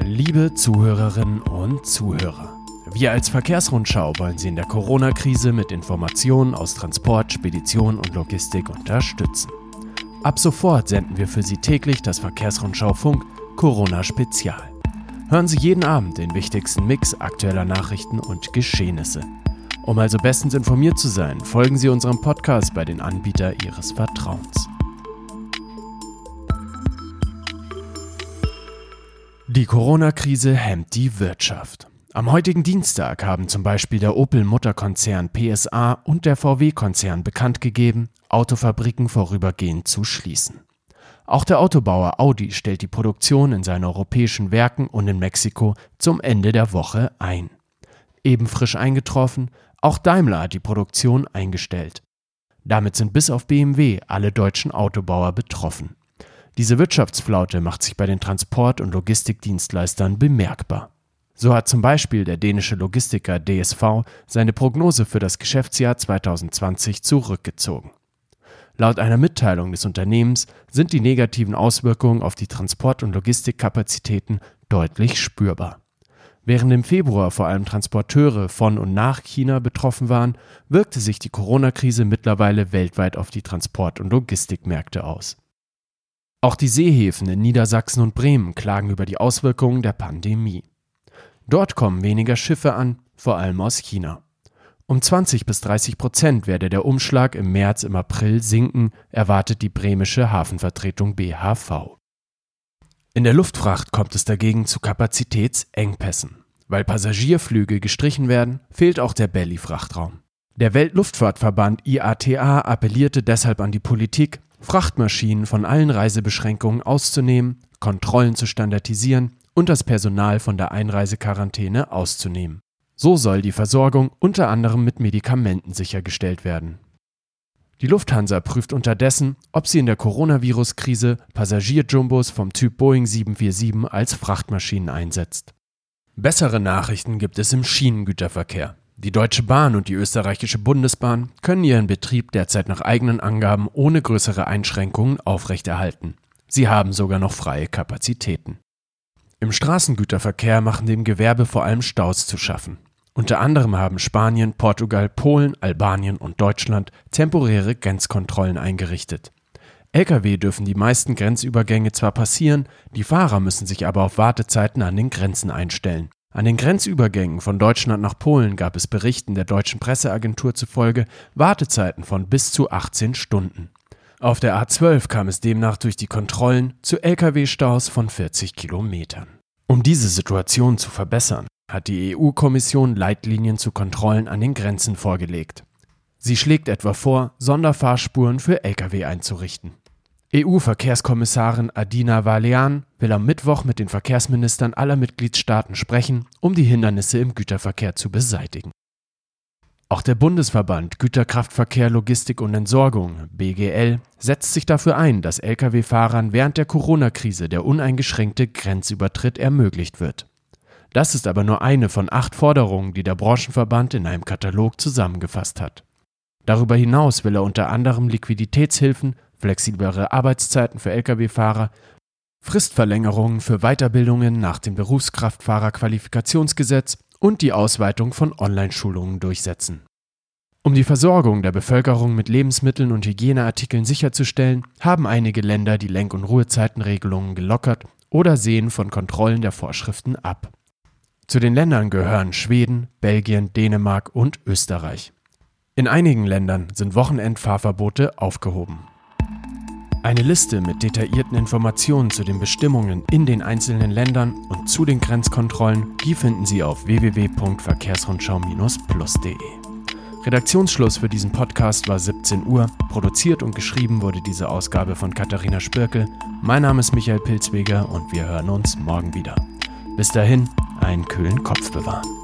Liebe Zuhörerinnen und Zuhörer, wir als Verkehrsrundschau wollen Sie in der Corona-Krise mit Informationen aus Transport, Spedition und Logistik unterstützen. Ab sofort senden wir für Sie täglich das Verkehrsrundschau Funk Corona Spezial. Hören Sie jeden Abend den wichtigsten Mix aktueller Nachrichten und Geschehnisse. Um also bestens informiert zu sein, folgen Sie unserem Podcast bei den Anbietern Ihres Vertrauens. Die Corona-Krise hemmt die Wirtschaft. Am heutigen Dienstag haben zum Beispiel der Opel-Mutterkonzern PSA und der VW-Konzern bekannt gegeben, Autofabriken vorübergehend zu schließen. Auch der Autobauer Audi stellt die Produktion in seinen europäischen Werken und in Mexiko zum Ende der Woche ein. Eben frisch eingetroffen, auch Daimler hat die Produktion eingestellt. Damit sind bis auf BMW alle deutschen Autobauer betroffen. Diese Wirtschaftsflaute macht sich bei den Transport- und Logistikdienstleistern bemerkbar. So hat zum Beispiel der dänische Logistiker DSV seine Prognose für das Geschäftsjahr 2020 zurückgezogen. Laut einer Mitteilung des Unternehmens sind die negativen Auswirkungen auf die Transport- und Logistikkapazitäten deutlich spürbar. Während im Februar vor allem Transporteure von und nach China betroffen waren, wirkte sich die Corona-Krise mittlerweile weltweit auf die Transport- und Logistikmärkte aus. Auch die Seehäfen in Niedersachsen und Bremen klagen über die Auswirkungen der Pandemie. Dort kommen weniger Schiffe an, vor allem aus China. Um 20 bis 30 Prozent werde der Umschlag im März im April sinken, erwartet die bremische Hafenvertretung BHV. In der Luftfracht kommt es dagegen zu Kapazitätsengpässen. Weil Passagierflüge gestrichen werden, fehlt auch der Belly-Frachtraum. Der Weltluftfahrtverband IATA appellierte deshalb an die Politik, Frachtmaschinen von allen Reisebeschränkungen auszunehmen, Kontrollen zu standardisieren und das Personal von der Einreisequarantäne auszunehmen. So soll die Versorgung unter anderem mit Medikamenten sichergestellt werden. Die Lufthansa prüft unterdessen, ob sie in der Coronavirus-Krise Passagierjumbos vom Typ Boeing 747 als Frachtmaschinen einsetzt. Bessere Nachrichten gibt es im Schienengüterverkehr. Die Deutsche Bahn und die österreichische Bundesbahn können ihren Betrieb derzeit nach eigenen Angaben ohne größere Einschränkungen aufrechterhalten. Sie haben sogar noch freie Kapazitäten. Im Straßengüterverkehr machen dem Gewerbe vor allem Staus zu schaffen. Unter anderem haben Spanien, Portugal, Polen, Albanien und Deutschland temporäre Grenzkontrollen eingerichtet. Lkw dürfen die meisten Grenzübergänge zwar passieren, die Fahrer müssen sich aber auf Wartezeiten an den Grenzen einstellen. An den Grenzübergängen von Deutschland nach Polen gab es Berichten der deutschen Presseagentur zufolge Wartezeiten von bis zu 18 Stunden. Auf der A12 kam es demnach durch die Kontrollen zu Lkw-Staus von 40 Kilometern. Um diese Situation zu verbessern, hat die EU-Kommission Leitlinien zu Kontrollen an den Grenzen vorgelegt. Sie schlägt etwa vor, Sonderfahrspuren für Lkw einzurichten. EU-Verkehrskommissarin Adina Valean will am Mittwoch mit den Verkehrsministern aller Mitgliedstaaten sprechen, um die Hindernisse im Güterverkehr zu beseitigen. Auch der Bundesverband Güterkraftverkehr, Logistik und Entsorgung BGL setzt sich dafür ein, dass Lkw-Fahrern während der Corona-Krise der uneingeschränkte Grenzübertritt ermöglicht wird. Das ist aber nur eine von acht Forderungen, die der Branchenverband in einem Katalog zusammengefasst hat. Darüber hinaus will er unter anderem Liquiditätshilfen flexiblere Arbeitszeiten für Lkw-Fahrer, Fristverlängerungen für Weiterbildungen nach dem Berufskraftfahrerqualifikationsgesetz und die Ausweitung von Online-Schulungen durchsetzen. Um die Versorgung der Bevölkerung mit Lebensmitteln und Hygieneartikeln sicherzustellen, haben einige Länder die Lenk- und Ruhezeitenregelungen gelockert oder sehen von Kontrollen der Vorschriften ab. Zu den Ländern gehören Schweden, Belgien, Dänemark und Österreich. In einigen Ländern sind Wochenendfahrverbote aufgehoben. Eine Liste mit detaillierten Informationen zu den Bestimmungen in den einzelnen Ländern und zu den Grenzkontrollen, die finden Sie auf www.verkehrsrundschau-plus.de. Redaktionsschluss für diesen Podcast war 17 Uhr. Produziert und geschrieben wurde diese Ausgabe von Katharina Spirkel. Mein Name ist Michael Pilzweger und wir hören uns morgen wieder. Bis dahin, einen kühlen Kopf bewahren.